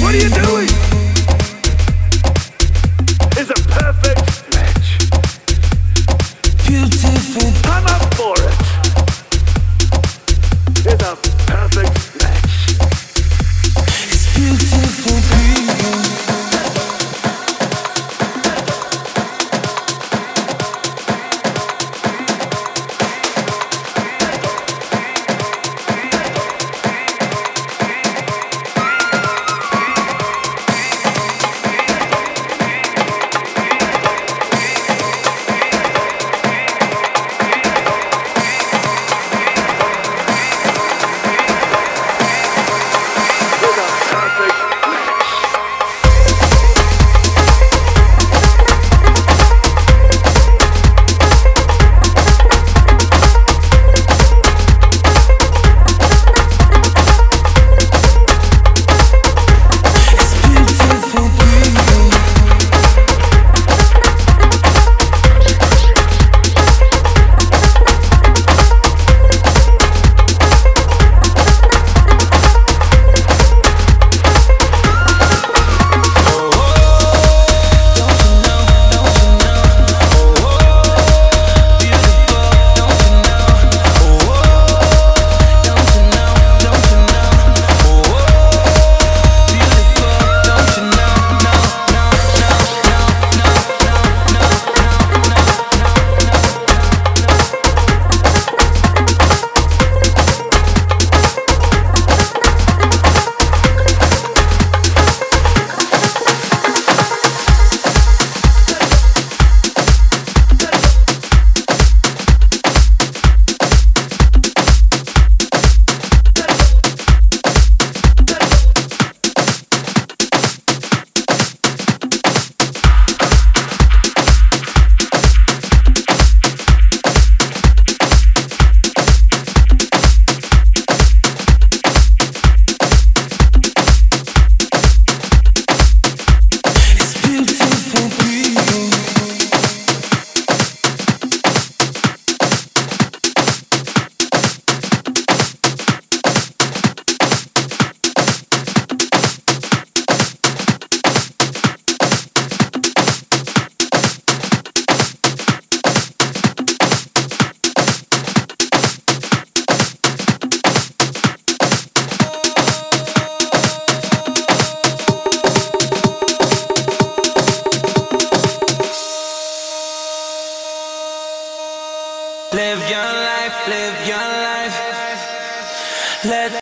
What are you doing?